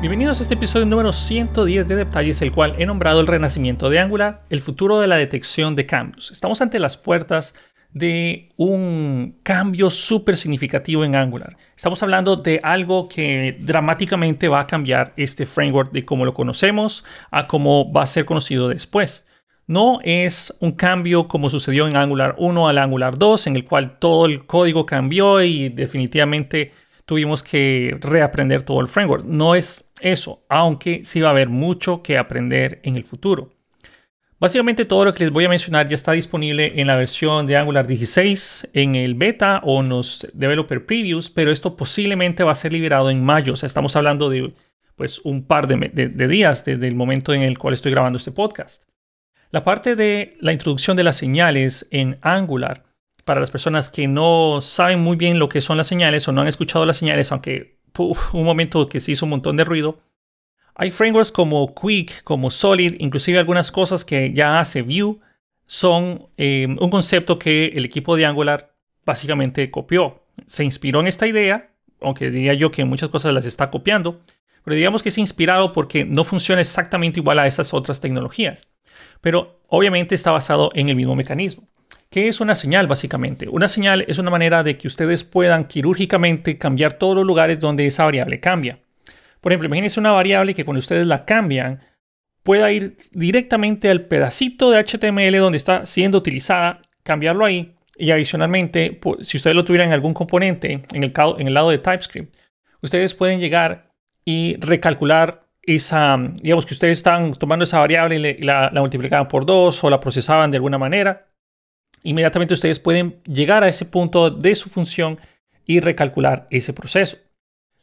Bienvenidos a este episodio número 110 de Detalles, el cual he nombrado el renacimiento de Angular, el futuro de la detección de cambios. Estamos ante las puertas de un cambio súper significativo en Angular. Estamos hablando de algo que dramáticamente va a cambiar este framework de cómo lo conocemos a cómo va a ser conocido después. No es un cambio como sucedió en Angular 1 al Angular 2, en el cual todo el código cambió y definitivamente tuvimos que reaprender todo el framework. No es eso, aunque sí va a haber mucho que aprender en el futuro. Básicamente todo lo que les voy a mencionar ya está disponible en la versión de Angular 16, en el beta o en los developer previews, pero esto posiblemente va a ser liberado en mayo. O sea, estamos hablando de pues, un par de, de días desde el momento en el cual estoy grabando este podcast. La parte de la introducción de las señales en Angular para las personas que no saben muy bien lo que son las señales o no han escuchado las señales, aunque un momento que se hizo un montón de ruido, hay frameworks como Quick, como Solid, inclusive algunas cosas que ya hace Vue, son eh, un concepto que el equipo de Angular básicamente copió. Se inspiró en esta idea, aunque diría yo que muchas cosas las está copiando, pero digamos que es inspirado porque no funciona exactamente igual a esas otras tecnologías. Pero obviamente está basado en el mismo mecanismo. ¿Qué es una señal básicamente? Una señal es una manera de que ustedes puedan quirúrgicamente cambiar todos los lugares donde esa variable cambia. Por ejemplo, imagínense una variable que cuando ustedes la cambian pueda ir directamente al pedacito de HTML donde está siendo utilizada, cambiarlo ahí y adicionalmente, si ustedes lo tuvieran en algún componente en el, lado de TypeScript, ustedes pueden llegar y recalcular esa, digamos que ustedes están tomando esa variable y la multiplicaban por dos o la procesaban de alguna manera inmediatamente ustedes pueden llegar a ese punto de su función y recalcular ese proceso.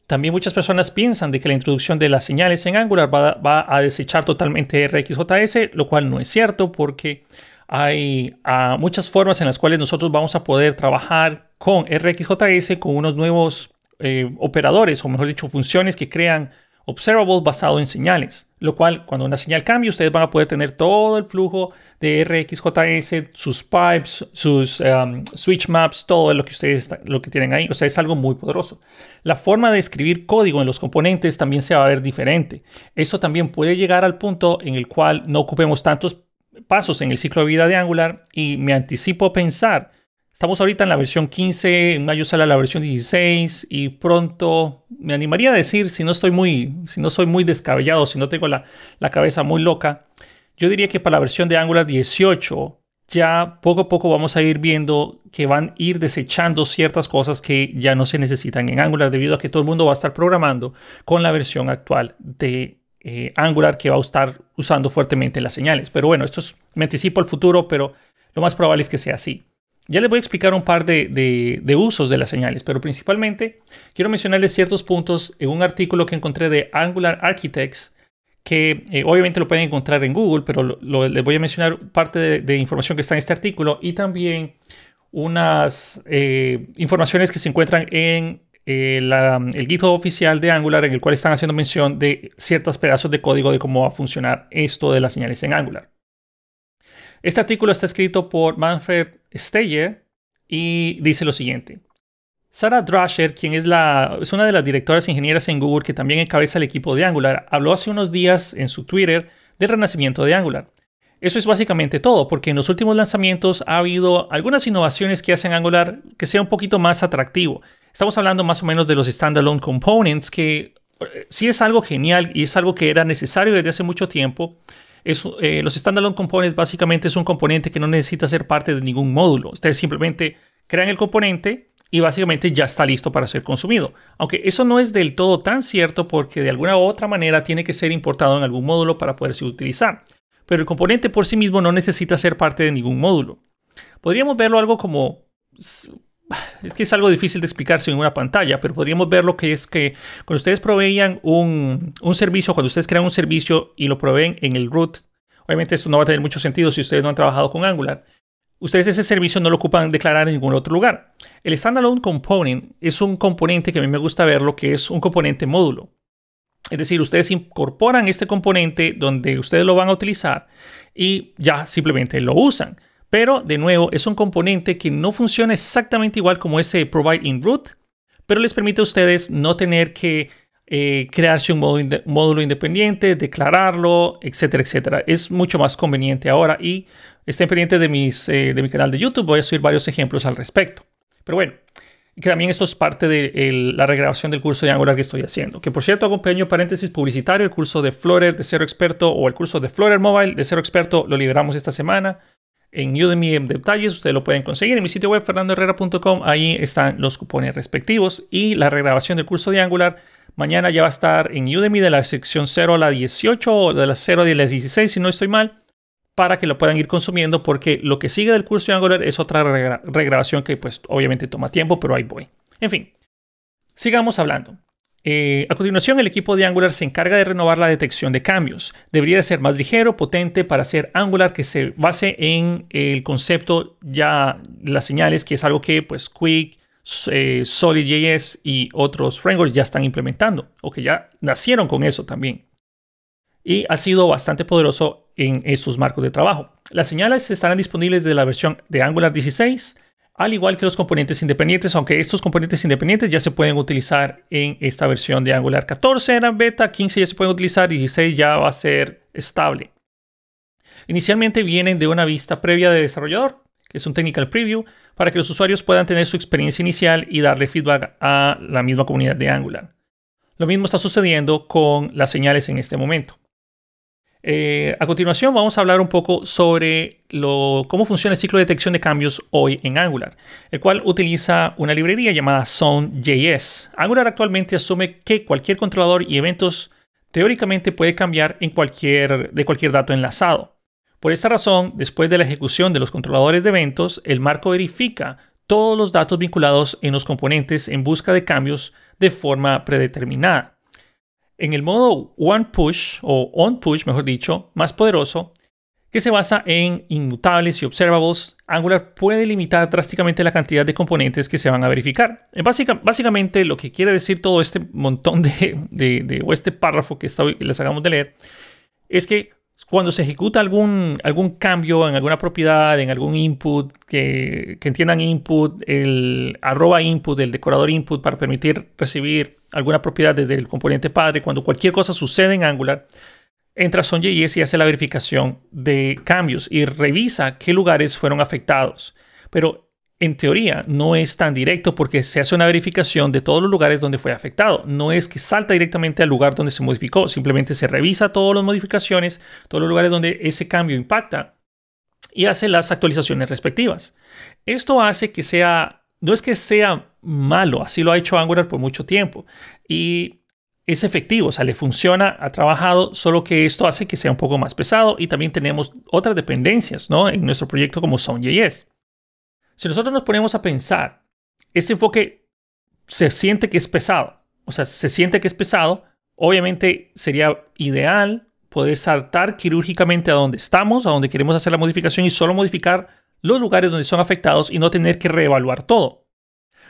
También muchas personas piensan de que la introducción de las señales en Angular va, a desechar totalmente RxJS, lo cual no es cierto porque hay ah, muchas formas en las cuales nosotros vamos a poder trabajar con RxJS con unos nuevos eh, operadores, o mejor dicho, funciones que crean observable basado en señales, lo cual cuando una señal cambia ustedes van a poder tener todo el flujo de RxJS, sus pipes, sus um, switch maps, todo lo que ustedes lo que tienen ahí, o sea, es algo muy poderoso. La forma de escribir código en los componentes también se va a ver diferente. Eso también puede llegar al punto en el cual no ocupemos tantos pasos en el ciclo de vida de Angular y me anticipo pensar Estamos ahorita en la versión 15, en mayo sale la versión 16 y pronto me animaría a decir, si no estoy muy, si no soy muy descabellado, si no tengo la, la cabeza muy loca, yo diría que para la versión de Angular 18 ya poco a poco vamos a ir viendo que van a ir desechando ciertas cosas que ya no se necesitan en Angular debido a que todo el mundo va a estar programando con la versión actual de eh, Angular que va a estar usando fuertemente las señales. Pero bueno, esto es, me anticipo al futuro, pero lo más probable es que sea así. Ya les voy a explicar un par de, usos de las señales, pero principalmente quiero mencionarles ciertos puntos en un artículo que encontré de Angular Architects, que eh, obviamente lo pueden encontrar en Google, pero les voy a mencionar parte de, información que está en este artículo y también unas eh, informaciones que se encuentran en eh, el GitHub oficial de Angular, en el cual están haciendo mención de ciertos pedazos de código de cómo va a funcionar esto de las señales en Angular. Este artículo está escrito por Manfred Steyer y dice lo siguiente. Sarah Drasher, quien es, la, es una de las directoras ingenieras en Google que también encabeza el equipo de Angular, habló hace unos días en su Twitter del renacimiento de Angular. Eso es básicamente todo, porque en los últimos lanzamientos ha habido algunas innovaciones que hacen Angular que sea un poquito más atractivo. Estamos hablando más o menos de los standalone components, que eh, sí es algo genial y es algo que era necesario desde hace mucho tiempo, eh, los standalone components básicamente es un componente que no necesita ser parte de ningún módulo. Ustedes simplemente crean el componente y básicamente ya está listo para ser consumido. Aunque eso no es del todo tan cierto porque de alguna u otra manera tiene que ser importado en algún módulo para poderse utilizar. Pero el componente por sí mismo no necesita ser parte de ningún módulo. Podríamos verlo algo como es que es algo difícil de explicarse en una pantalla, pero podríamos ver lo que es que cuando ustedes proveían un, servicio, cuando ustedes crean un servicio y lo proveen en el root, obviamente esto no va a tener mucho sentido si ustedes no han trabajado con Angular, ustedes ese servicio no lo ocupan declarar en ningún otro lugar. El standalone component es un componente que a mí me gusta ver lo que es un componente módulo. Es decir, ustedes incorporan este componente donde ustedes lo van a utilizar y ya simplemente lo usan. Pero, de nuevo, es un componente que no funciona exactamente igual como ese provide in root, pero les permite a ustedes no tener que eh, crearse un módulo, independiente, declararlo, etcétera, etcétera. Es mucho más conveniente ahora y estén pendientes de, eh, de mi canal de YouTube. Voy a subir varios ejemplos al respecto. Pero bueno, que también esto es parte de la regrabación del curso de Angular que estoy haciendo. Que por cierto, hago un pequeño paréntesis publicitario. El curso de Flutter de cero experto o el curso de Flutter Mobile de cero experto lo liberamos esta semana en Udemy en detalles. Ustedes lo pueden conseguir en mi sitio web fernandoherrera.com. Ahí están los cupones respectivos y la regrabación del curso de Angular. Mañana ya va a estar en Udemy de la sección 0 a la 18 o de la 0 a la 16, si no estoy mal, para que lo puedan ir consumiendo, porque lo que sigue del curso de Angular es otra regrabación que, pues, obviamente toma tiempo, pero ahí voy. En fin, sigamos hablando. Eh, a continuación, el equipo de Angular se encarga de renovar la detección de cambios. Debería ser más ligero, potente para ser Angular que se base en el concepto ya las señales, que es algo que pues Quick, eh, SolidJS y otros frameworks ya están implementando o que ya nacieron con eso también. Y ha sido bastante poderoso en estos marcos de trabajo. Las señales estarán disponibles de la versión de Angular 16 al igual que los componentes independientes, aunque estos componentes independientes ya se pueden utilizar en esta versión de Angular 14 era beta, 15 ya se pueden utilizar, 16 ya va a ser estable. Inicialmente vienen de una vista previa de desarrollador, que es un technical preview, para que los usuarios puedan tener su experiencia inicial y darle feedback a la misma comunidad de Angular. Lo mismo está sucediendo con las señales en este momento. Eh, a continuación vamos a hablar un poco sobre cómo funciona el ciclo de detección de cambios hoy en Angular, el cual utiliza una librería llamada Zone.js. Angular actualmente asume que cualquier controlador y eventos teóricamente puede cambiar en cualquier, de cualquier dato enlazado. Por esta razón, después de la ejecución de los controladores de eventos, el marco verifica todos los datos vinculados en los componentes en busca de cambios de forma predeterminada. En el modo One Push o On Push, mejor dicho, más poderoso, que se basa en inmutables y observables, Angular puede limitar drásticamente la cantidad de componentes que se van a verificar. básicamente lo que quiere decir todo este montón de, o este párrafo que les hagamos de leer es que cuando se ejecuta algún, algún cambio en alguna propiedad, en algún input, que, que entiendan input, el arroba input, el decorador input para permitir recibir alguna propiedad desde el componente padre, cuando cualquier cosa sucede en Angular, entra Son.js y hace la verificación de cambios y revisa qué lugares fueron afectados. Pero en teoría no es tan directo porque se hace una verificación de todos los lugares donde fue afectado. No es que salta directamente al lugar donde se modificó, simplemente se revisa todas las modificaciones, todos los lugares donde ese cambio impacta y hace las actualizaciones respectivas. Esto hace que sea, no es que sea malo, así lo ha hecho Angular por mucho tiempo y es efectivo, o sea, le funciona, ha trabajado, solo que esto hace que sea un poco más pesado y también tenemos otras dependencias ¿no? en nuestro proyecto como Zone.js. Si nosotros nos ponemos a pensar, este enfoque se siente que es pesado, o sea, se siente que es pesado, obviamente sería ideal poder saltar quirúrgicamente a donde estamos, a donde queremos hacer la modificación y solo modificar los lugares donde son afectados y no tener que reevaluar todo.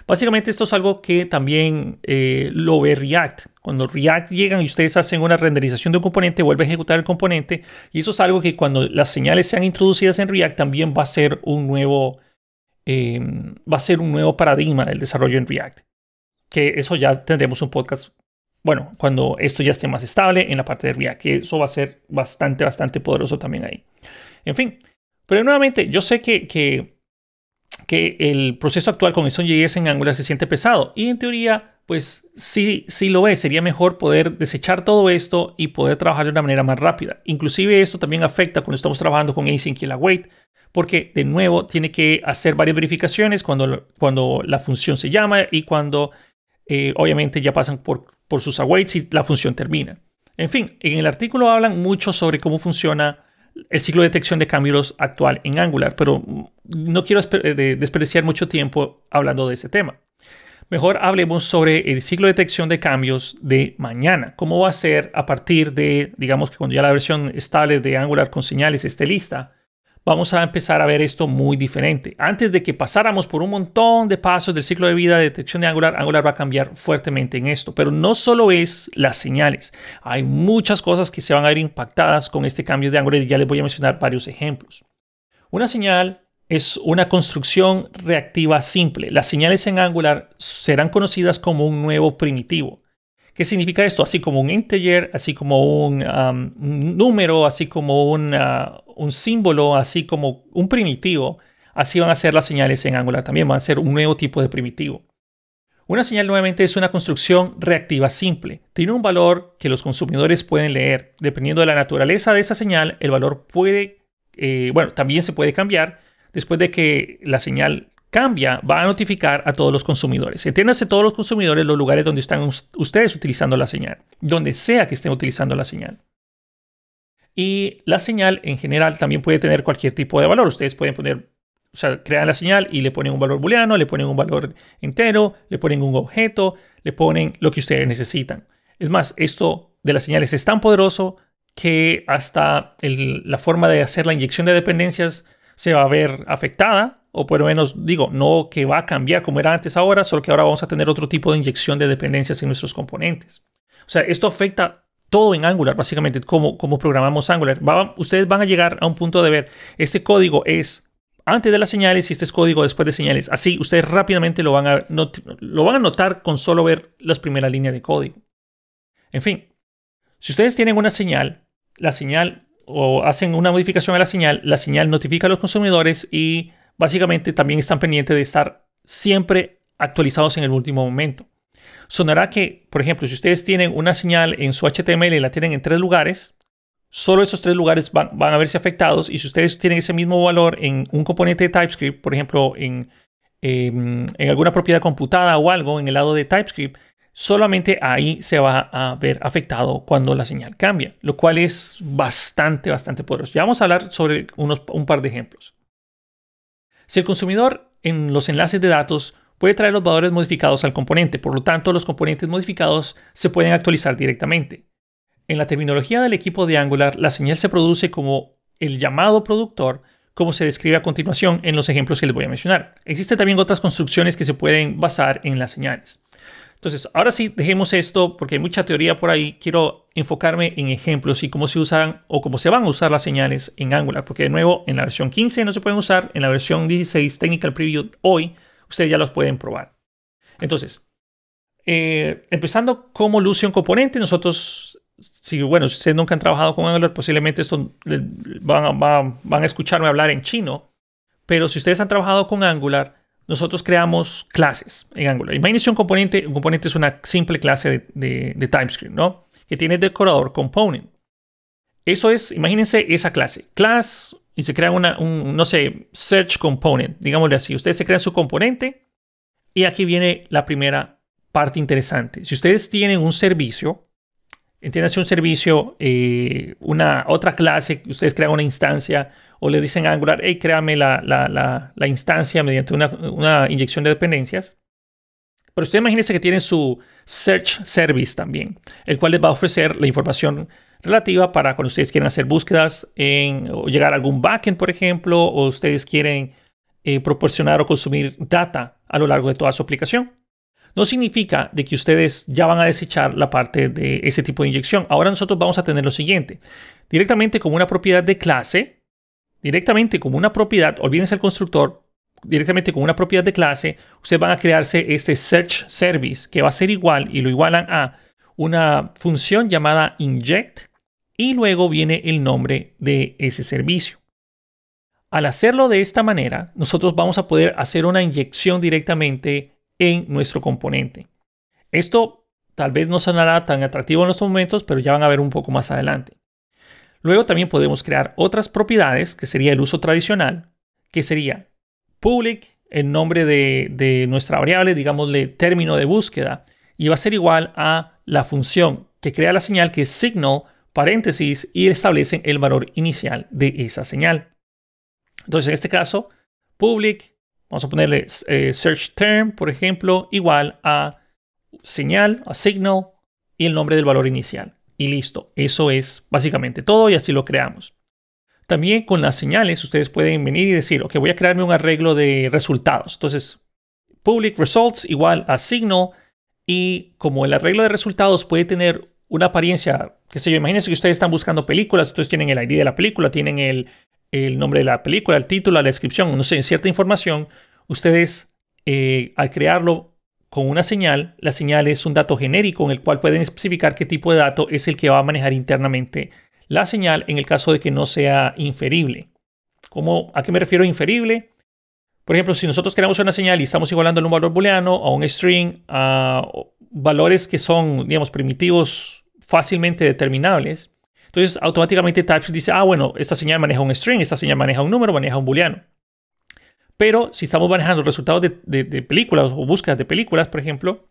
Básicamente esto es algo que también eh, lo ve React. Cuando React llegan y ustedes hacen una renderización de un componente, vuelve a ejecutar el componente. Y eso es algo que cuando las señales sean introducidas en React también va a ser un nuevo, Em, va a ser un nuevo paradigma del desarrollo en React. Que eso ya tendremos un podcast, bueno, cuando esto ya esté más estable en la parte de React, que eso va a ser bastante, bastante poderoso también ahí. En fin, pero nuevamente, yo sé que, que, el proceso actual con JS en Angular se siente pesado y en teoría, pues sí, sí lo es. Sería mejor poder desechar todo esto y poder trabajar de una manera más rápida. Inclusive esto también afecta cuando estamos trabajando con async y la wait, porque de nuevo tiene que hacer varias verificaciones cuando, cuando la función se llama y cuando eh, obviamente ya pasan por, por sus awaits y la función termina. En fin, en el artículo hablan mucho sobre cómo funciona el ciclo de detección de cambios actual en Angular, pero no quiero desperdiciar mucho tiempo hablando de ese tema. Mejor hablemos sobre el ciclo de detección de cambios de mañana. ¿Cómo va a ser a partir de, digamos que cuando ya la versión estable de Angular con señales esté lista? Vamos a empezar a ver esto muy diferente. Antes de que pasáramos por un montón de pasos del ciclo de vida de detección de Angular, Angular va a cambiar fuertemente en esto. Pero no solo es las señales, hay muchas cosas que se van a ver impactadas con este cambio de Angular y ya les voy a mencionar varios ejemplos. Una señal es una construcción reactiva simple. Las señales en Angular serán conocidas como un nuevo primitivo ¿Qué significa esto? Así como un integer, así como un, número, así como un símbolo, así como un primitivo. Así van a ser las señales en Angular también, van a ser un nuevo tipo de primitivo. Una señal nuevamente es una construcción reactiva simple. Tiene un valor que los consumidores pueden leer. Dependiendo de la naturaleza de esa señal, el valor puede, eh, bueno, también se puede cambiar después de que la señal cambia, va a notificar a todos los consumidores. Entiéndase todos los consumidores los lugares donde están ustedes utilizando la señal, donde sea que estén utilizando la señal. Y la señal en general también puede tener cualquier tipo de valor. Ustedes pueden poner, o sea, crean la señal y le ponen un valor booleano, le ponen un valor entero, le ponen un objeto, le ponen lo que ustedes necesitan. Es más, esto de las señales es tan poderoso que hasta la forma de hacer la inyección de dependencias se va a ver afectada o por lo menos digo, no que va a cambiar como era antes ahora, solo que ahora vamos a tener otro tipo de inyección de dependencias en nuestros componentes. O sea, esto afecta todo en Angular, básicamente, cómo, programamos Angular. ustedes van a llegar a un punto de ver, este código es antes de las señales y este es código después de señales. Así, ustedes rápidamente lo van a, lo van a notar con solo ver las primeras líneas de código. En fin, si ustedes tienen una señal, la señal o hacen una modificación a la señal, la señal notifica a los consumidores y básicamente también están pendientes de estar siempre actualizados en el último momento. Sonará que, por ejemplo, si ustedes tienen una señal en su HTML y la tienen en tres lugares, solo esos tres lugares van, a verse afectados y si ustedes tienen ese mismo valor en un componente de TypeScript, por ejemplo, en, en alguna propiedad computada o algo en el lado de TypeScript, solamente ahí se va a ver afectado cuando la señal cambia, lo cual es bastante, bastante poderoso. Ya vamos a hablar sobre un par de ejemplos. Si el consumidor en los enlaces de datos puede traer los valores modificados al componente, por lo tanto los componentes modificados se pueden actualizar directamente. En la terminología del equipo de Angular, la señal se produce como el llamado productor, como se describe a continuación en los ejemplos que les voy a mencionar. Existen también otras construcciones que se pueden basar en las señales. Entonces, ahora sí, dejemos esto porque hay mucha teoría por ahí. Quiero enfocarme en ejemplos y cómo se usan o cómo se van a usar las señales en Angular. Porque de nuevo, en la versión 15 no se pueden usar, en la versión 16 Technical Preview hoy, ustedes ya los pueden probar. Entonces, eh, empezando cómo luce un componente, nosotros, si, bueno, ustedes nunca han trabajado con Angular, posiblemente esto van, van a escucharme hablar en chino. Pero si ustedes han trabajado con Angular, nosotros creamos clases en Angular. Imagínense un componente, un componente es una simple clase de, de, TypeScript, ¿no? Que tiene decorador component. Eso es, imagínense esa clase. Class y se crea una, un, no sé, search component, digámosle así. Ustedes se crean su componente y aquí viene la primera parte interesante. Si ustedes tienen un servicio, entiéndase un servicio, eh, una otra clase, ustedes crean una instancia o le dicen a Angular, hey, créame la, la, instancia mediante una, una, inyección de dependencias. Pero usted imagínese que tiene su Search Service también, el cual les va a ofrecer la información relativa para cuando ustedes quieren hacer búsquedas en, o llegar a algún backend, por ejemplo, o ustedes quieren eh, proporcionar o consumir data a lo largo de toda su aplicación. No significa de que ustedes ya van a desechar la parte de ese tipo de inyección. Ahora nosotros vamos a tener lo siguiente. Directamente como una propiedad de clase, directamente como una propiedad, olvídense el constructor, directamente con una propiedad de clase, ustedes van a crearse este search service que va a ser igual y lo igualan a una función llamada inject y luego viene el nombre de ese servicio. Al hacerlo de esta manera, nosotros vamos a poder hacer una inyección directamente en nuestro componente. Esto tal vez no sonará tan atractivo en estos momentos, pero ya van a ver un poco más adelante. Luego también podemos crear otras propiedades, que sería el uso tradicional, que sería public, el nombre de, nuestra variable, digámosle término de búsqueda, y va a ser igual a la función que crea la señal que es signal, paréntesis, y establece el valor inicial de esa señal. Entonces, en este caso, public, vamos a ponerle eh, search term, por ejemplo, igual a señal, a signal, y el nombre del valor inicial y listo. Eso es básicamente todo y así lo creamos. También con las señales ustedes pueden venir y decir, ok, voy a crearme un arreglo de resultados. Entonces, public results igual a signal y como el arreglo de resultados puede tener una apariencia, qué sé yo, imagínense que ustedes están buscando películas, ustedes tienen el ID de la película, tienen el, nombre de la película, el título, la descripción, no sé, cierta información, ustedes eh, al crearlo con una señal, la señal es un dato genérico en el cual pueden especificar qué tipo de dato es el que va a manejar internamente la señal en el caso de que no sea inferible. ¿Cómo, ¿A qué me refiero inferible? Por ejemplo, si nosotros queremos una señal y estamos igualando un valor booleano o un string a valores que son, digamos, primitivos fácilmente determinables, entonces automáticamente TypeScript dice, ah, bueno, esta señal maneja un string, esta señal maneja un número, maneja un booleano. Pero si estamos manejando resultados de, películas o búsquedas de películas, por ejemplo,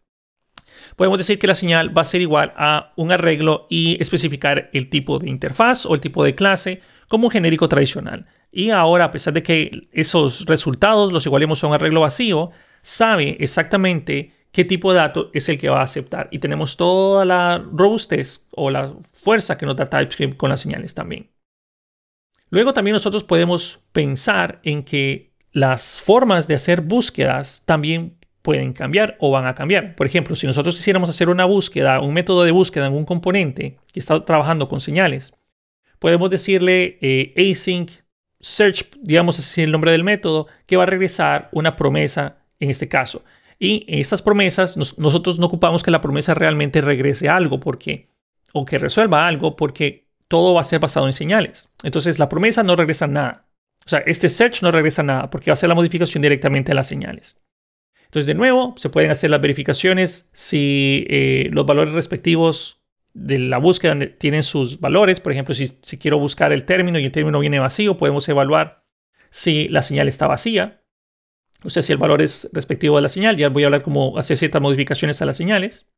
podemos decir que la señal va a ser igual a un arreglo y especificar el tipo de interfaz o el tipo de clase como un genérico tradicional. Y ahora, a pesar de que esos resultados los igualemos a un arreglo vacío, sabe exactamente qué tipo de dato es el que va a aceptar. Y tenemos toda la robustez o la fuerza que nos da TypeScript con las señales también. Luego también nosotros podemos pensar en que las formas de hacer búsquedas también pueden cambiar o van a cambiar. Por ejemplo, si nosotros quisiéramos hacer una búsqueda, un método de búsqueda en un componente que está trabajando con señales, podemos decirle eh, async search, digamos así el nombre del método, que va a regresar una promesa en este caso. Y estas promesas nosotros no ocupamos que la promesa realmente regrese algo porque o que resuelva algo porque todo va a ser basado en señales. Entonces la promesa no regresa nada. O sea, este search no regresa nada porque va a ser la modificación directamente a las señales. Entonces, de nuevo, se pueden hacer las verificaciones si eh, los valores respectivos de la búsqueda tienen sus valores. Por ejemplo, si, si quiero buscar el término y el término viene vacío, podemos evaluar si la señal está vacía. O sea, si el valor es respectivo de la señal. Ya voy a hablar cómo hacer ciertas modificaciones a las señales.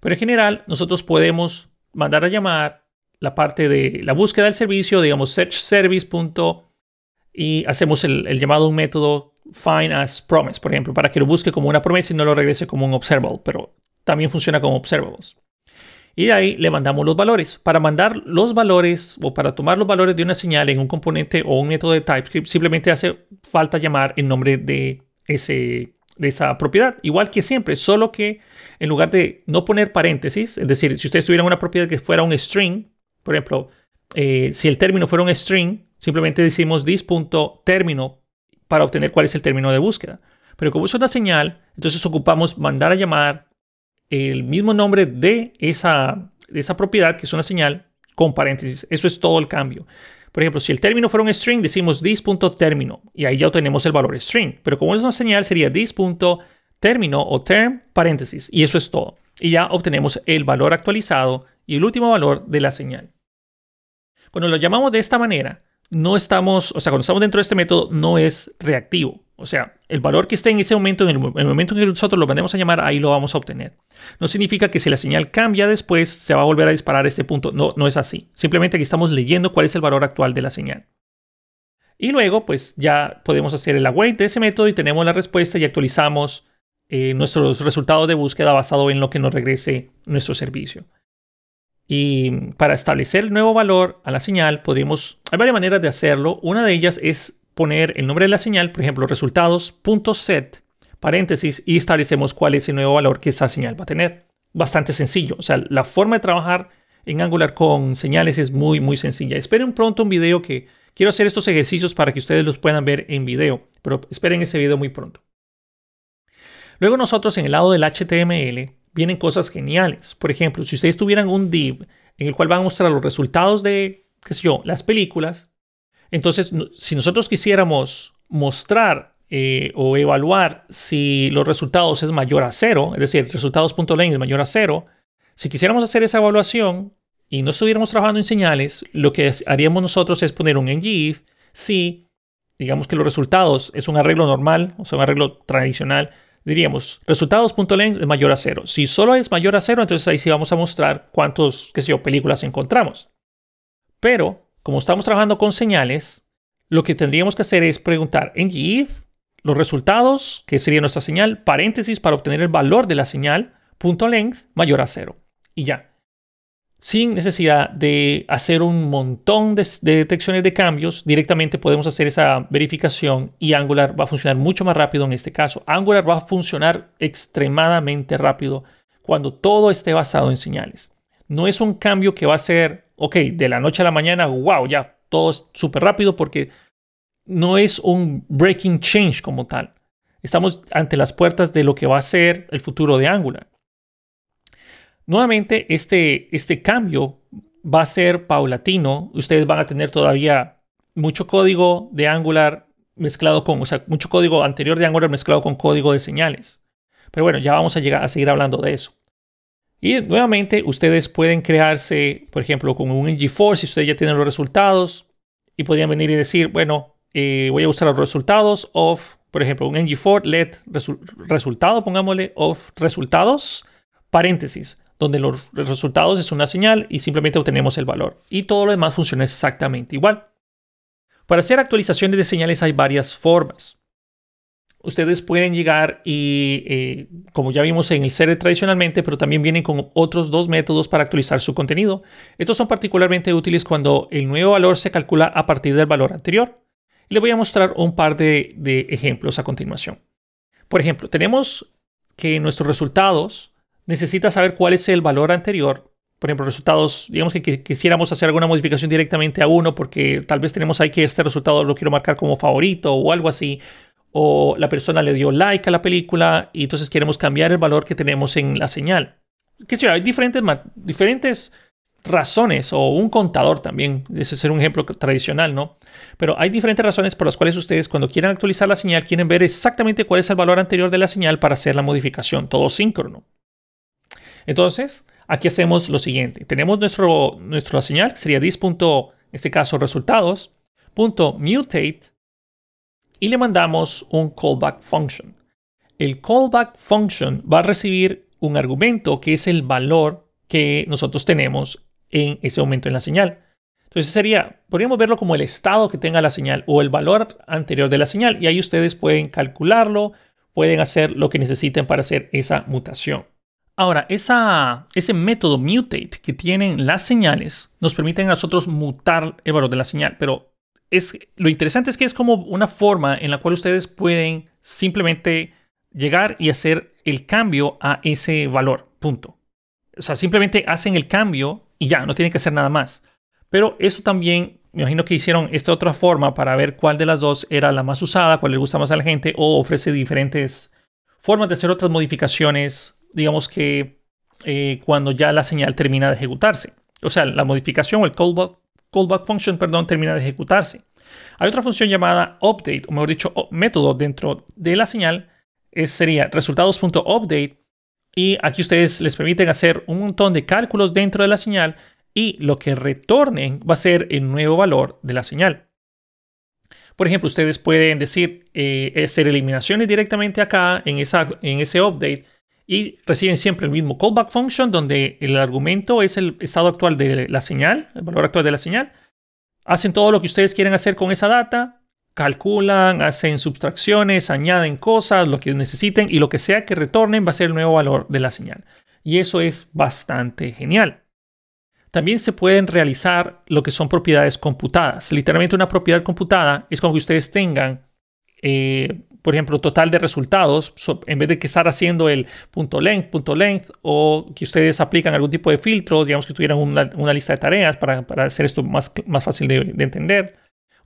Pero en general, nosotros podemos mandar a llamar la parte de la búsqueda del servicio, digamos, searchservice.com y hacemos el, llamado un método find as promise, por ejemplo, para que lo busque como una promesa y no lo regrese como un observable, pero también funciona como observables. Y de ahí le mandamos los valores. Para mandar los valores o para tomar los valores de una señal en un componente o un método de TypeScript, simplemente hace falta llamar el nombre de, ese, de esa propiedad. Igual que siempre, solo que en lugar de no poner paréntesis, es decir, si ustedes tuvieran una propiedad que fuera un string, por ejemplo, eh, si el término fuera un string, Simplemente decimos this.término para obtener cuál es el término de búsqueda. Pero como es una señal, entonces ocupamos mandar a llamar el mismo nombre de esa, de esa propiedad, que es una señal, con paréntesis. Eso es todo el cambio. Por ejemplo, si el término fuera un string, decimos this.término y ahí ya obtenemos el valor string. Pero como es una señal, sería this.término o term, paréntesis. Y eso es todo. Y ya obtenemos el valor actualizado y el último valor de la señal. Cuando lo llamamos de esta manera, no estamos, o sea, cuando estamos dentro de este método, no es reactivo. O sea, el valor que esté en ese momento, en el, momento en que nosotros lo mandemos a llamar, ahí lo vamos a obtener. No significa que si la señal cambia después, se va a volver a disparar este punto. No, no es así. Simplemente aquí estamos leyendo cuál es el valor actual de la señal. Y luego, pues ya podemos hacer el await de ese método y tenemos la respuesta y actualizamos eh, nuestros resultados de búsqueda basado en lo que nos regrese nuestro servicio. Y para establecer el nuevo valor a la señal, podríamos, hay varias maneras de hacerlo. Una de ellas es poner el nombre de la señal, por ejemplo, resultados.set, paréntesis, y establecemos cuál es el nuevo valor que esa señal va a tener. Bastante sencillo. O sea, la forma de trabajar en Angular con señales es muy, muy sencilla. Esperen pronto un video que quiero hacer estos ejercicios para que ustedes los puedan ver en video, pero esperen ese video muy pronto. Luego nosotros en el lado del HTML vienen cosas geniales. Por ejemplo, si ustedes tuvieran un div en el cual van a mostrar los resultados de, qué sé yo, las películas, entonces si nosotros quisiéramos mostrar eh, o evaluar si los resultados es mayor a cero, es decir, resultados.len es mayor a cero, si quisiéramos hacer esa evaluación y no estuviéramos trabajando en señales, lo que haríamos nosotros es poner un ngIf si digamos que los resultados es un arreglo normal, o sea, un arreglo tradicional, diríamos, resultados.len es mayor a cero. Si solo es mayor a cero, entonces ahí sí vamos a mostrar cuántos, qué sé yo, películas encontramos. Pero, como estamos trabajando con señales, lo que tendríamos que hacer es preguntar en if los resultados, que sería nuestra señal, paréntesis para obtener el valor de la señal, punto length mayor a cero. Y ya sin necesidad de hacer un montón de, detecciones de cambios, directamente podemos hacer esa verificación y Angular va a funcionar mucho más rápido en este caso. Angular va a funcionar extremadamente rápido cuando todo esté basado en señales. No es un cambio que va a ser, ok, de la noche a la mañana, wow, ya todo es súper rápido porque no es un breaking change como tal. Estamos ante las puertas de lo que va a ser el futuro de Angular. Nuevamente, este, este cambio va a ser paulatino. Ustedes van a tener todavía mucho código de Angular mezclado con, o sea, mucho código anterior de Angular mezclado con código de señales. Pero bueno, ya vamos a llegar a seguir hablando de eso. Y nuevamente, ustedes pueden crearse, por ejemplo, con un ng4 si ustedes ya tienen los resultados y podrían venir y decir, bueno, eh, voy a usar los resultados of, por ejemplo, un ng4 let resultado, pongámosle, of resultados, paréntesis, donde los resultados es una señal y simplemente obtenemos el valor. Y todo lo demás funciona exactamente igual. Para hacer actualizaciones de señales hay varias formas. Ustedes pueden llegar y, eh, como ya vimos en el SERE tradicionalmente, pero también vienen con otros dos métodos para actualizar su contenido. Estos son particularmente útiles cuando el nuevo valor se calcula a partir del valor anterior. Les voy a mostrar un par de, de ejemplos a continuación. Por ejemplo, tenemos que nuestros resultados necesita saber cuál es el valor anterior por ejemplo, resultados, digamos que quisiéramos hacer alguna modificación directamente a uno porque tal vez tenemos ahí que este resultado lo quiero marcar como favorito o algo así, o la persona le dio like a la película y entonces queremos cambiar el valor que tenemos en la señal. Que sé hay diferentes, diferentes razones o un contador también, ese es un ejemplo tradicional, ¿no? Pero hay diferentes razones por las cuales ustedes cuando quieran actualizar la señal quieren ver exactamente cuál es el valor anterior de la señal para hacer la modificación, todo síncrono. Entonces, aquí hacemos lo siguiente. Tenemos nuestro, nuestra señal, que sería this. en este caso resultados, punto mutate, y le mandamos un callback function. El callback function va a recibir un argumento que es el valor que nosotros tenemos en ese momento en la señal. Entonces sería, podríamos verlo como el estado que tenga la señal o el valor anterior de la señal y ahí ustedes pueden calcularlo, pueden hacer lo que necesiten para hacer esa mutación. Ahora, ese método mutate que tienen las señales nos permite a nosotros mutar el valor de la señal, pero es, lo interesante es que es como una forma en la cual ustedes pueden simplemente llegar y hacer el cambio a ese valor, punto. O sea, simplemente hacen el cambio y ya, no tienen que hacer nada más. Pero eso también, me imagino que hicieron esta otra forma para ver cuál de las dos era la más usada, cuál le gusta más a la gente o ofrece diferentes formas de hacer otras modificaciones digamos que eh, cuando ya la señal termina de ejecutarse. O sea, la modificación o el callback, function, perdón, termina de ejecutarse. Hay otra función llamada update, o mejor dicho, método dentro de la señal. Es, sería resultados.update. Y aquí ustedes les permiten hacer un montón de cálculos dentro de la señal y lo que retornen va a ser el nuevo valor de la señal. Por ejemplo, ustedes pueden decir, eh, hacer eliminaciones directamente acá en, esa, en ese update y reciben siempre el mismo callback function donde el argumento es el estado actual de la señal, el valor actual de la señal. Hacen todo lo que ustedes quieren hacer con esa data, calculan, hacen subtracciones, añaden cosas, lo que necesiten y lo que sea que retornen va a ser el nuevo valor de la señal. Y eso es bastante genial. También se pueden realizar lo que son propiedades computadas. Literalmente una propiedad computada es como que ustedes tengan eh, por ejemplo, total de resultados, en vez de que estar haciendo el punto length, punto length, o que ustedes aplican algún tipo de filtros, digamos que tuvieran una, lista de tareas para, hacer esto más, más fácil de, entender,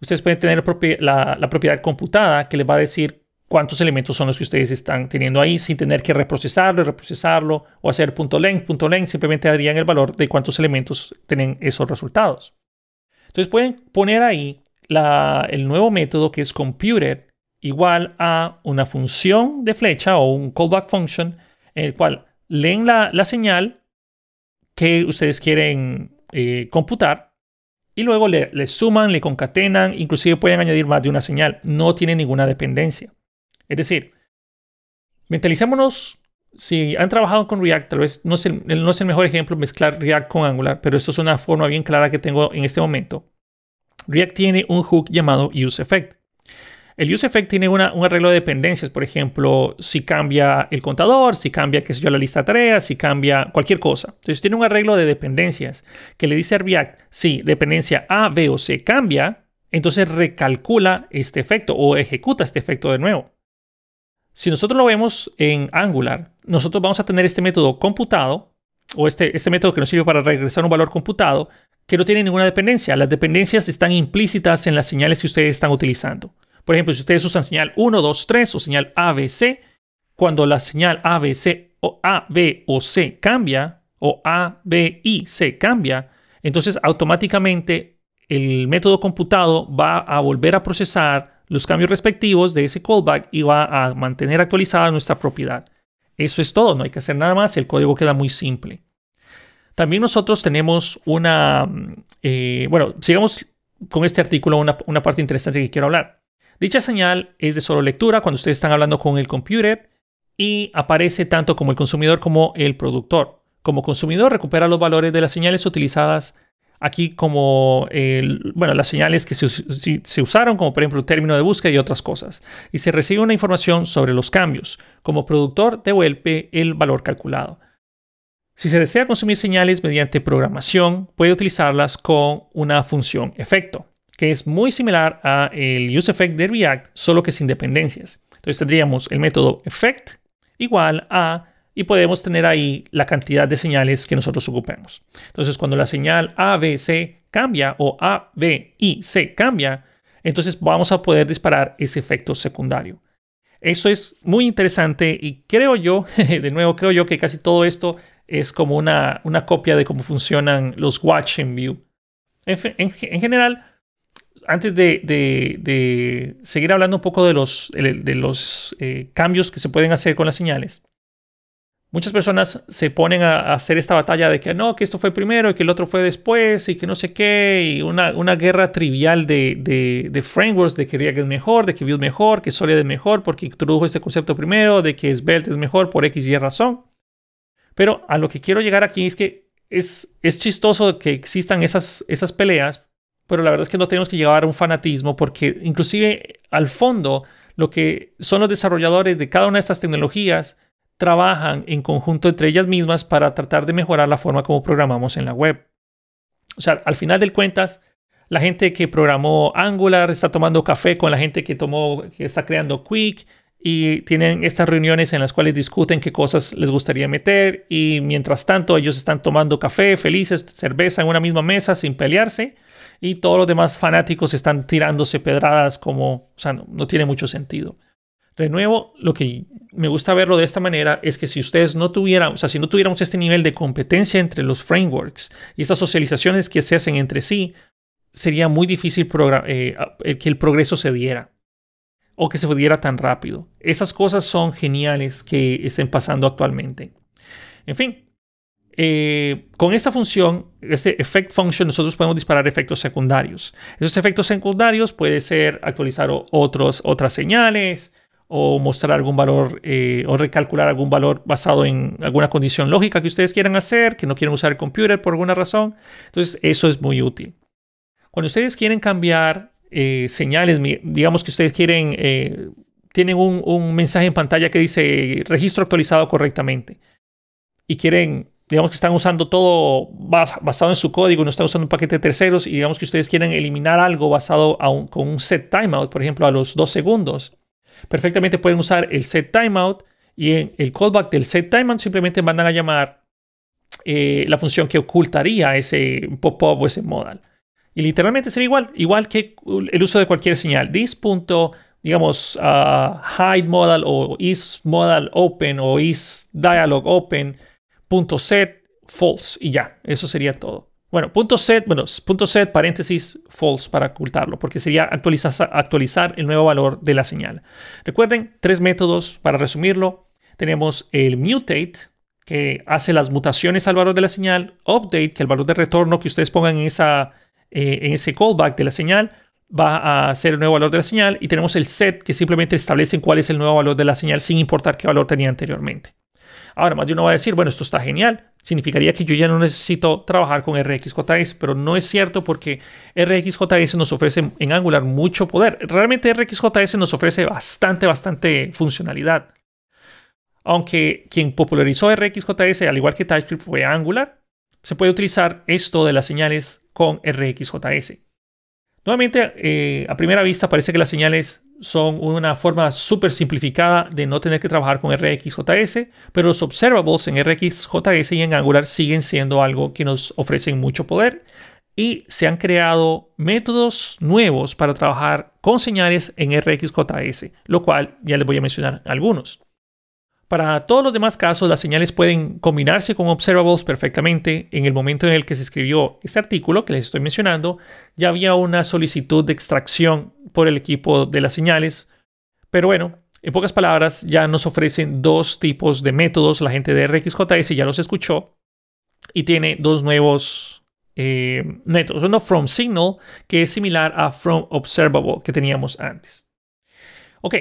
ustedes pueden tener la, la, propiedad computada que les va a decir cuántos elementos son los que ustedes están teniendo ahí sin tener que reprocesarlo, reprocesarlo o hacer punto length, punto length, simplemente darían el valor de cuántos elementos tienen esos resultados. Entonces pueden poner ahí el nuevo método que es computed igual a una función de flecha o un callback function en el cual leen la, señal que ustedes quieren eh, computar y luego le, suman, le concatenan, inclusive pueden añadir más de una señal. No tiene ninguna dependencia. Es decir, mentalicémonos, si han trabajado con React, tal vez no es, el, no es el mejor ejemplo mezclar React con Angular, pero esto es una forma bien clara que tengo en este momento. React tiene un hook llamado useEffect. El useEffect tiene un arreglo de dependencias, por ejemplo, si cambia el contador, si cambia, qué yo, la lista de tareas, si cambia cualquier cosa. Entonces tiene un arreglo de dependencias que le dice a React, si dependencia A, B o C cambia, entonces recalcula este efecto o ejecuta este efecto de nuevo. Si nosotros lo vemos en Angular, nosotros vamos a tener este método computado o este, este método que nos sirve para regresar un valor computado que no tiene ninguna dependencia. Las dependencias están implícitas en las señales que ustedes están utilizando. Por ejemplo, si ustedes usan señal 1, 2, 3 o señal ABC, cuando la señal ABC o A, B o C cambia, o A, B y C cambia, entonces automáticamente el método computado va a volver a procesar los cambios respectivos de ese callback y va a mantener actualizada nuestra propiedad. Eso es todo, no hay que hacer nada más, el código queda muy simple. También nosotros tenemos una, eh, bueno, sigamos con este artículo, una, una parte interesante que quiero hablar. Dicha señal es de solo lectura cuando ustedes están hablando con el computer y aparece tanto como el consumidor como el productor. Como consumidor recupera los valores de las señales utilizadas aquí como bueno, las señales que se, usaron, como por ejemplo el término de búsqueda y otras cosas. Y se recibe una información sobre los cambios. Como productor devuelve el valor calculado. Si se desea consumir señales mediante programación, puede utilizarlas con una función efecto, que es muy similar a el useEffect de React, solo que sin dependencias. Entonces tendríamos el método effect igual a y podemos tener ahí la cantidad de señales que nosotros ocupemos. Entonces, cuando la señal A, B, C cambia o A, B y C cambia, entonces vamos a poder disparar ese efecto secundario. Eso es muy interesante y creo yo, de nuevo, creo yo que casi todo esto es como una, una copia de cómo funcionan los watch and view. En, general, antes de, seguir hablando un poco de los, eh, cambios que se pueden hacer con las señales, Muchas personas se ponen a hacer esta batalla de que no, que esto fue primero y que el otro fue después y que no sé qué, y una, guerra trivial de, frameworks, de que React es mejor, de que Vue es mejor, que Solid es mejor porque introdujo este concepto primero, de que Svelte es mejor por X y razón. Pero a lo que quiero llegar aquí es que es, chistoso que existan esas peleas, pero la verdad es que no tenemos que llevar a un fanatismo porque inclusive al fondo lo que son los desarrolladores de cada una de estas tecnologías trabajan en conjunto entre ellas mismas para tratar de mejorar la forma como programamos en la web. O sea, al final del cuentas, la gente que programó Angular está tomando café con la gente que tomó, que está creando Quick y tienen estas reuniones en las cuales discuten qué cosas les gustaría meter y mientras tanto ellos están tomando café, felices, cerveza en una misma mesa sin pelearse y todos los demás fanáticos están tirándose pedradas como, o sea, no, tiene mucho sentido. De nuevo, lo que me gusta verlo de esta manera es que si ustedes no tuvieran, o sea, si no tuviéramos este nivel de competencia entre los frameworks y estas socializaciones que se hacen entre sí, sería muy difícil eh, eh, que el progreso se diera o que se diera tan rápido. Esas cosas son geniales que estén pasando actualmente. En fin, eh, con esta función, este effect function, nosotros podemos disparar efectos secundarios. Esos efectos secundarios puede ser actualizar otros, otras señales, o mostrar algún valor eh, o recalcular algún valor basado en alguna condición lógica que ustedes quieran hacer, que no quieren usar el computer por alguna razón. Entonces, eso es muy útil. Cuando ustedes quieren cambiar eh, señales, digamos que ustedes quieren, tienen un, un, mensaje en pantalla que dice registro actualizado correctamente y quieren, digamos que están usando todo basado en su código, no están usando un paquete de terceros y digamos que ustedes quieren eliminar algo basado con un set timeout, por ejemplo, a los dos segundos perfectamente pueden usar el set timeout y en el callback del set timeout simplemente mandan a llamar eh, la función que ocultaría ese pop-up o ese modal. Y literalmente sería igual, igual que el uso de cualquier señal. This punto, digamos, uh, hide modal o is modal open o is dialog open, punto set false y ya, eso sería todo. Bueno, punto set, bueno, punto set, paréntesis, false para ocultarlo, porque sería actualizar, actualizar el nuevo valor de la señal. Recuerden, tres métodos para resumirlo. Tenemos el mutate, que hace las mutaciones al valor de la señal, update, que el valor de retorno que ustedes pongan en, esa, eh, en ese callback de la señal va a ser el nuevo valor de la señal, y tenemos el set, que simplemente establece cuál es el nuevo valor de la señal sin importar qué valor tenía anteriormente. Ahora, más de uno va a decir, bueno, esto está genial, significaría que yo ya no necesito trabajar con RxJS, pero no es cierto porque RxJS nos ofrece en Angular mucho poder. Realmente RxJS nos ofrece bastante, bastante funcionalidad. Aunque quien popularizó RxJS, al igual que TypeScript, fue Angular, se puede utilizar esto de las señales con RxJS. Nuevamente, eh, a primera vista parece que las señales son una forma súper simplificada de no tener que trabajar con RxJS, pero los observables en RxJS y en Angular siguen siendo algo que nos ofrecen mucho poder y se han creado métodos nuevos para trabajar con señales en RxJS, lo cual ya les voy a mencionar algunos. Para todos los demás casos, las señales pueden combinarse con observables perfectamente. En el momento en el que se escribió este artículo que les estoy mencionando, ya había una solicitud de extracción por el equipo de las señales. Pero bueno, en pocas palabras, ya nos ofrecen dos tipos de métodos. La gente de RxJS ya los escuchó y tiene dos nuevos eh, métodos. Uno from signal, que es similar a from observable que teníamos antes. Ok,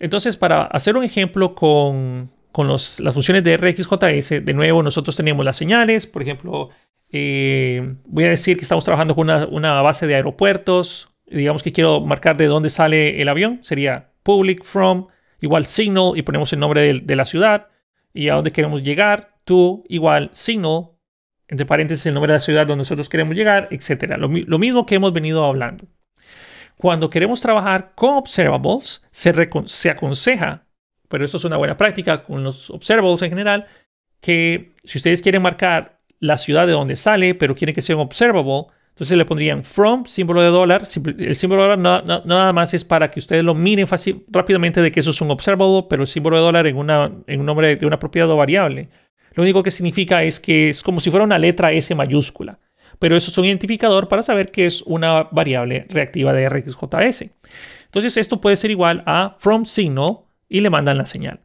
entonces, para hacer un ejemplo con, las funciones de RxJS, de nuevo, nosotros tenemos las señales. Por ejemplo, eh, voy a decir que estamos trabajando con una, base de aeropuertos. Digamos que quiero marcar de dónde sale el avión. Sería public from, igual signal, y ponemos el nombre de, la ciudad y a dónde queremos llegar. To, igual signal, entre paréntesis el nombre de la ciudad donde nosotros queremos llegar, etc. lo mismo que hemos venido hablando. Cuando queremos trabajar con observables, se, aconseja, pero esto es una buena práctica con los observables en general, que si ustedes quieren marcar la ciudad de donde sale, pero quieren que sea un observable, entonces le pondrían from, símbolo de dólar. El símbolo de dólar nada más es para que ustedes lo miren fácil, rápidamente de que eso es un observable, pero el símbolo de dólar en, una, en un nombre de una propiedad o variable. Lo único que significa es que es como si fuera una letra S mayúscula pero eso es un identificador para saber que es una variable reactiva de RxJS. Entonces esto puede ser igual a from signal y le mandan la señal.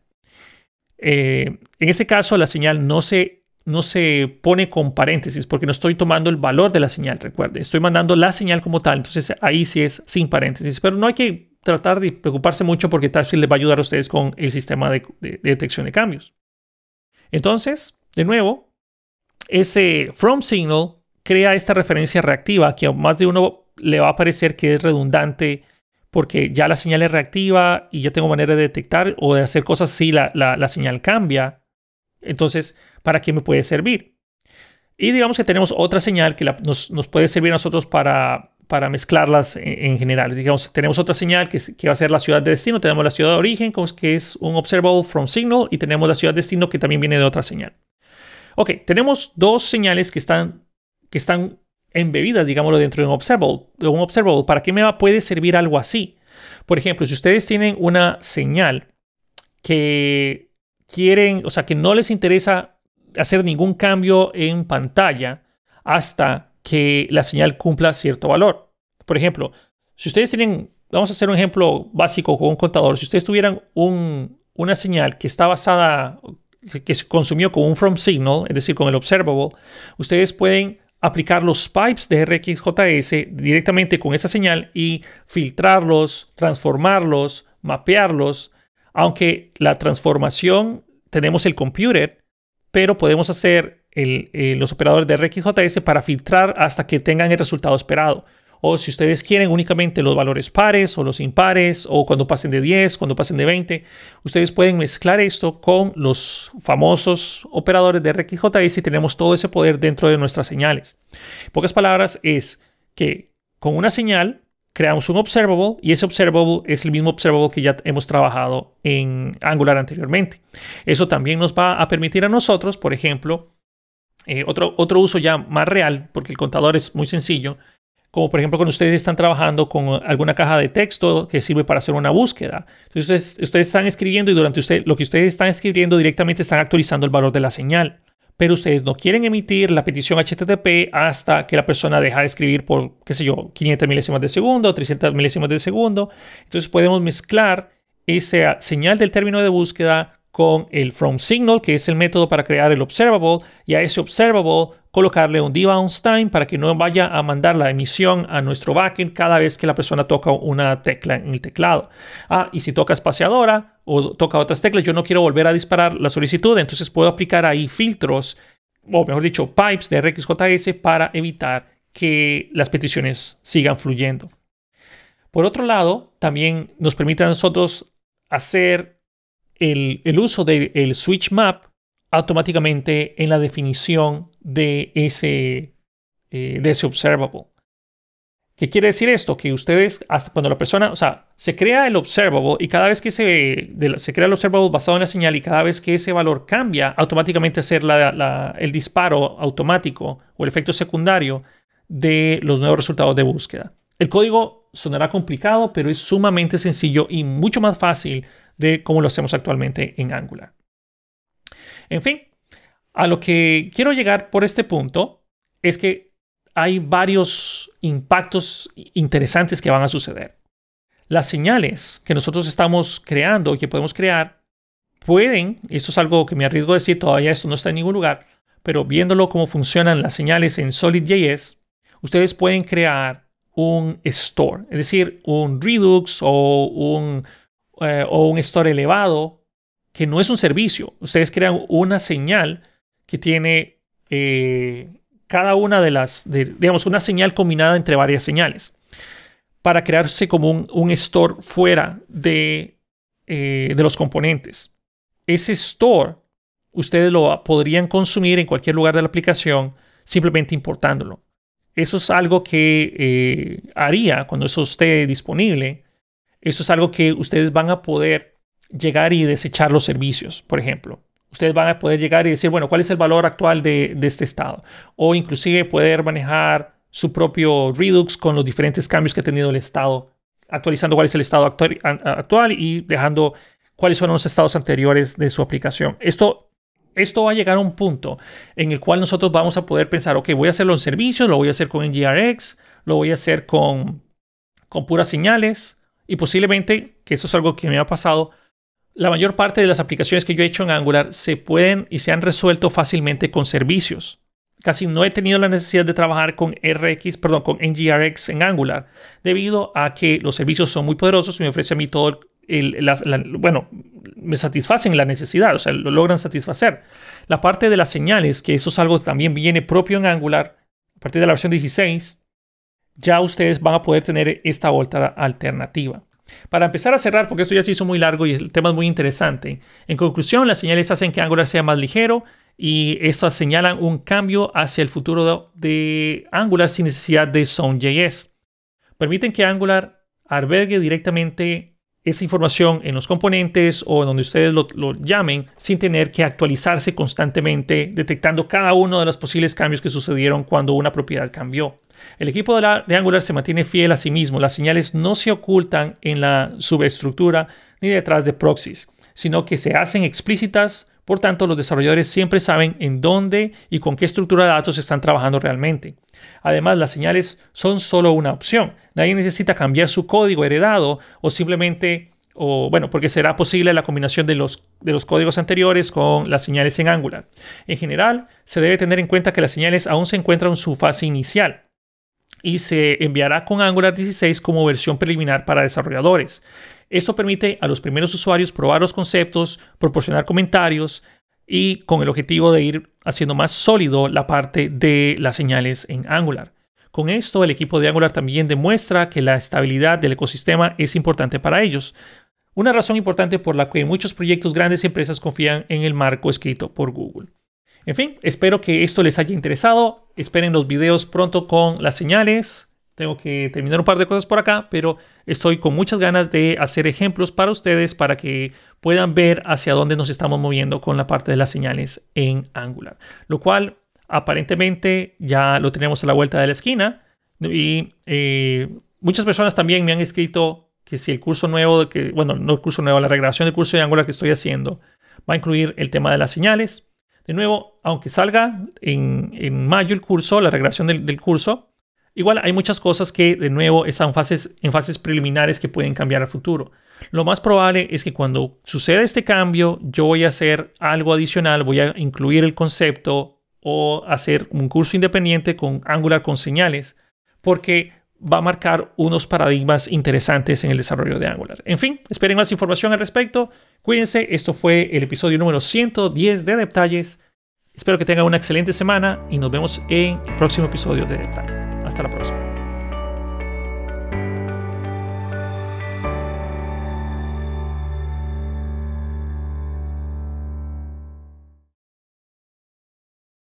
Eh, en este caso la señal no se, no se pone con paréntesis porque no estoy tomando el valor de la señal, recuerde, estoy mandando la señal como tal, entonces ahí sí es sin paréntesis, pero no hay que tratar de preocuparse mucho porque vez les va a ayudar a ustedes con el sistema de detección de cambios. Entonces, de nuevo, ese from signal crea esta referencia reactiva que a más de uno le va a parecer que es redundante porque ya la señal es reactiva y ya tengo manera de detectar o de hacer cosas si la, señal cambia. Entonces, ¿para qué me puede servir? Y digamos que tenemos otra señal que nos, puede servir a nosotros para, para mezclarlas en, general. Digamos, tenemos otra señal que, que, va a ser la ciudad de destino. Tenemos la ciudad de origen, que es un observable from signal, y tenemos la ciudad de destino que también viene de otra señal. Ok, tenemos dos señales que están que están embebidas, digámoslo, dentro de un observable. De un observable. ¿Para qué me puede servir algo así? Por ejemplo, si ustedes tienen una señal que quieren, o sea, que no les interesa hacer ningún cambio en pantalla hasta que la señal cumpla cierto valor. Por ejemplo, si ustedes tienen, vamos a hacer un ejemplo básico con un contador, si ustedes tuvieran una señal que está basada, que se consumió con un from signal, es decir, con el observable, ustedes pueden aplicar los pipes de RxJS directamente con esa señal y filtrarlos, transformarlos, mapearlos, aunque la transformación tenemos el computer, pero podemos hacer eh, los operadores de RxJS para filtrar hasta que tengan el resultado esperado o si ustedes quieren únicamente los valores pares o los impares o cuando pasen de 10, cuando pasen de 20, ustedes pueden mezclar esto con los famosos operadores de RxJS y tenemos todo ese poder dentro de nuestras señales. En pocas palabras es que con una señal creamos un observable y ese observable es el mismo observable que ya hemos trabajado en Angular anteriormente. Eso también nos va a permitir a nosotros, por ejemplo, eh, otro, otro uso ya más real, porque el contador es muy sencillo, como por ejemplo cuando ustedes están trabajando con alguna caja de texto que sirve para hacer una búsqueda. Entonces ustedes, están escribiendo y durante usted, lo que ustedes están escribiendo directamente están actualizando el valor de la señal. Pero ustedes no quieren emitir la petición HTTP hasta que la persona deja de escribir por, qué sé yo, 500 milésimas de segundo, 300 milésimas de segundo. Entonces podemos mezclar esa señal del término de búsqueda con el from signal, que es el método para crear el observable, y a ese observable colocarle un debounce time para que no vaya a mandar la emisión a nuestro backend cada vez que la persona toca una tecla en el teclado. Ah, y si toca espaciadora o toca otras teclas, yo no quiero volver a disparar la solicitud, entonces puedo aplicar ahí filtros, o mejor dicho, pipes de RxJS para evitar que las peticiones sigan fluyendo. Por otro lado, también nos permite a nosotros hacer el, uso del switch map automáticamente en la definición de ese, eh, de ese observable. ¿Qué quiere decir esto? Que ustedes, hasta cuando la persona, o sea, se crea el observable y cada vez que se, se crea el observable basado en la señal y cada vez que ese valor cambia, automáticamente hacer el disparo automático o el efecto secundario de los nuevos resultados de búsqueda. El código sonará complicado, pero es sumamente sencillo y mucho más fácil de cómo lo hacemos actualmente en Angular. En fin, a lo que quiero llegar por este punto es que hay varios impactos interesantes que van a suceder. Las señales que nosotros estamos creando y que podemos crear pueden, esto es algo que me arriesgo a decir, todavía esto no está en ningún lugar, pero viéndolo cómo funcionan las señales en SolidJS, ustedes pueden crear un store, es decir, un Redux o un, eh, o un store elevado que no es un servicio. Ustedes crean una señal que tiene eh, cada una de las, digamos, una señal combinada entre varias señales para crearse como un, store fuera de, eh, de los componentes. Ese store ustedes lo podrían consumir en cualquier lugar de la aplicación simplemente importándolo. Eso es algo que haría cuando eso esté disponible. Eso es algo que ustedes van a poder llegar y desechar los servicios, por ejemplo. Ustedes van a poder llegar y decir, bueno, ¿cuál es el valor actual de, este estado? O inclusive poder manejar su propio Redux con los diferentes cambios que ha tenido el estado, actualizando cuál es el estado actual, y dejando cuáles fueron los estados anteriores de su aplicación. Esto esto va a llegar a un punto en el cual nosotros vamos a poder pensar, ok, voy a hacerlo en servicios, lo voy a hacer con NGRX, lo voy a hacer con, con puras señales y posiblemente, que eso es algo que me ha pasado, la mayor parte de las aplicaciones que yo he hecho en Angular se pueden y se han resuelto fácilmente con servicios. Casi no he tenido la necesidad de trabajar con RX, perdón, con NGRX en Angular, debido a que los servicios son muy poderosos y me ofrece a mí todo el, bueno, me satisfacen la necesidad, o sea, lo logran satisfacer. La parte de las señales, que eso es algo que también viene propio en Angular, a partir de la versión 16, ya ustedes van a poder tener esta vuelta alternativa. Para empezar a cerrar, porque esto ya se hizo muy largo y el tema es muy interesante, en conclusión, las señales hacen que Angular sea más ligero y estas señalan un cambio hacia el futuro de Angular sin necesidad de Zone.js. Permiten que Angular albergue directamente esa información en los componentes o donde ustedes lo, llamen sin tener que actualizarse constantemente, detectando cada uno de los posibles cambios que sucedieron cuando una propiedad cambió. El equipo de, Angular se mantiene fiel a sí mismo. Las señales no se ocultan en la subestructura ni detrás de proxies, sino que se hacen explícitas. Por tanto, los desarrolladores siempre saben en dónde y con qué estructura de datos están trabajando realmente. Además, las señales son solo una opción. Nadie necesita cambiar su código heredado o simplemente, o bueno, porque será posible la combinación de los, de los códigos anteriores con las señales en Angular. En general, se debe tener en cuenta que las señales aún se encuentran en su fase inicial y se enviará con Angular 16 como versión preliminar para desarrolladores. Esto permite a los primeros usuarios probar los conceptos, proporcionar comentarios, y con el objetivo de ir haciendo más sólido la parte de las señales en Angular. Con esto, el equipo de Angular también demuestra que la estabilidad del ecosistema es importante para ellos. Una razón importante por la que muchos proyectos grandes y empresas confían en el marco escrito por Google. En fin, espero que esto les haya interesado. Esperen los videos pronto con las señales. Tengo que terminar un par de cosas por acá, pero estoy con muchas ganas de hacer ejemplos para ustedes para que puedan ver hacia dónde nos estamos moviendo con la parte de las señales en Angular. Lo cual aparentemente ya lo tenemos a la vuelta de la esquina. Y eh, muchas personas también me han escrito que si el curso nuevo, que, bueno, no el curso nuevo, la regrabación del curso de Angular que estoy haciendo va a incluir el tema de las señales. De nuevo, aunque salga en, mayo el curso, la regrabación del curso, Igual hay muchas cosas que de nuevo están fases, en fases preliminares que pueden cambiar al futuro. Lo más probable es que cuando suceda este cambio yo voy a hacer algo adicional, voy a incluir el concepto o hacer un curso independiente con Angular con señales, porque va a marcar unos paradigmas interesantes en el desarrollo de Angular. En fin, esperen más información al respecto. Cuídense, esto fue el episodio número 110 de Detalles. Espero que tengan una excelente semana y nos vemos en el próximo episodio de Detalles. Hasta la próxima.